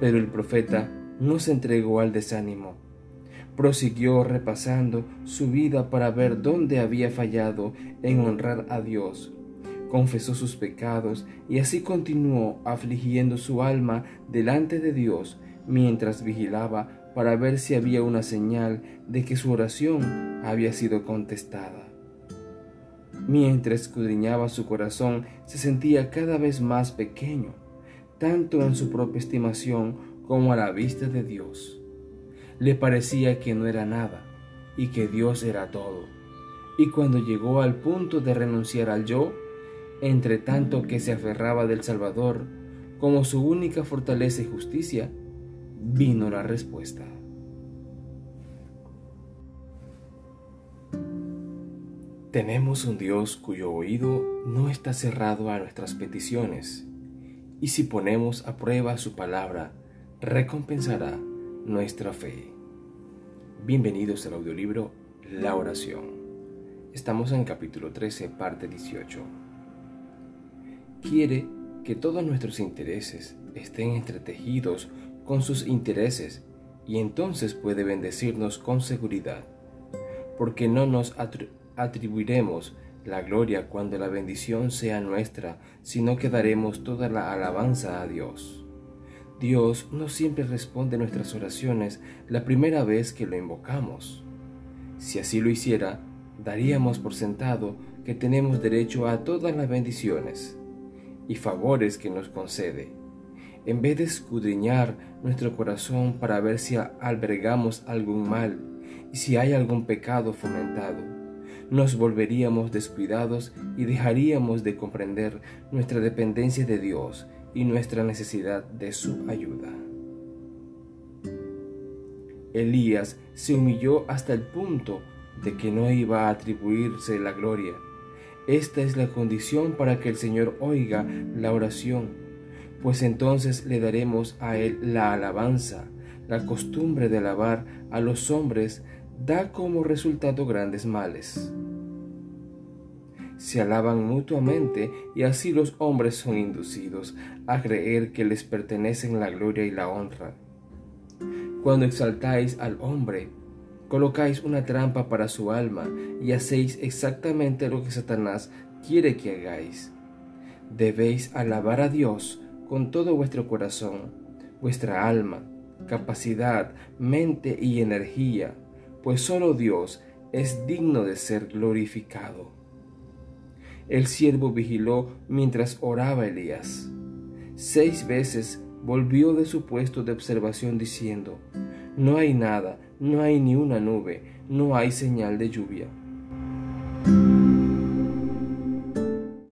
Pero el profeta no se entregó al desánimo. Prosiguió repasando su vida para ver dónde había fallado en honrar a Dios. Confesó sus pecados y así continuó afligiendo su alma delante de Dios mientras vigilaba para ver si había una señal de que su oración había sido contestada. Mientras escudriñaba su corazón, se sentía cada vez más pequeño, tanto en su propia estimación como a la vista de Dios. Le parecía que no era nada y que Dios era todo. Y cuando llegó al punto de renunciar al yo, entre tanto que se aferraba del Salvador como su única fortaleza y justicia, vino la respuesta. Tenemos un Dios cuyo oído no está cerrado a nuestras peticiones, y si ponemos a prueba su palabra, recompensará nuestra fe. Bienvenidos al audiolibro La oración. Estamos en capítulo 13, parte 18. Quiere que todos nuestros intereses estén entretejidos con sus intereses y entonces puede bendecirnos con seguridad, porque no nos atribuiremos la gloria cuando la bendición sea nuestra, sino que daremos toda la alabanza a Dios. Dios no siempre responde nuestras oraciones la primera vez que lo invocamos. Si así lo hiciera, daríamos por sentado que tenemos derecho a todas las bendiciones y favores que nos concede en vez de escudriñar nuestro corazón para ver si albergamos algún mal y si hay algún pecado fomentado, nos volveríamos descuidados y dejaríamos de comprender nuestra dependencia de Dios y nuestra necesidad de su ayuda. Elías se humilló hasta el punto de que no iba a atribuirse la gloria. Esta es la condición para que el Señor oiga la oración pues entonces le daremos a Él la alabanza. La costumbre de alabar a los hombres da como resultado grandes males. Se alaban mutuamente y así los hombres son inducidos a creer que les pertenecen la gloria y la honra. Cuando exaltáis al hombre, colocáis una trampa para su alma y hacéis exactamente lo que Satanás quiere que hagáis. Debéis alabar a Dios con todo vuestro corazón, vuestra alma, capacidad, mente y energía, pues solo Dios es digno de ser glorificado. El siervo vigiló mientras oraba Elías. Seis veces volvió de su puesto de observación diciendo, No hay nada, no hay ni una nube, no hay señal de lluvia.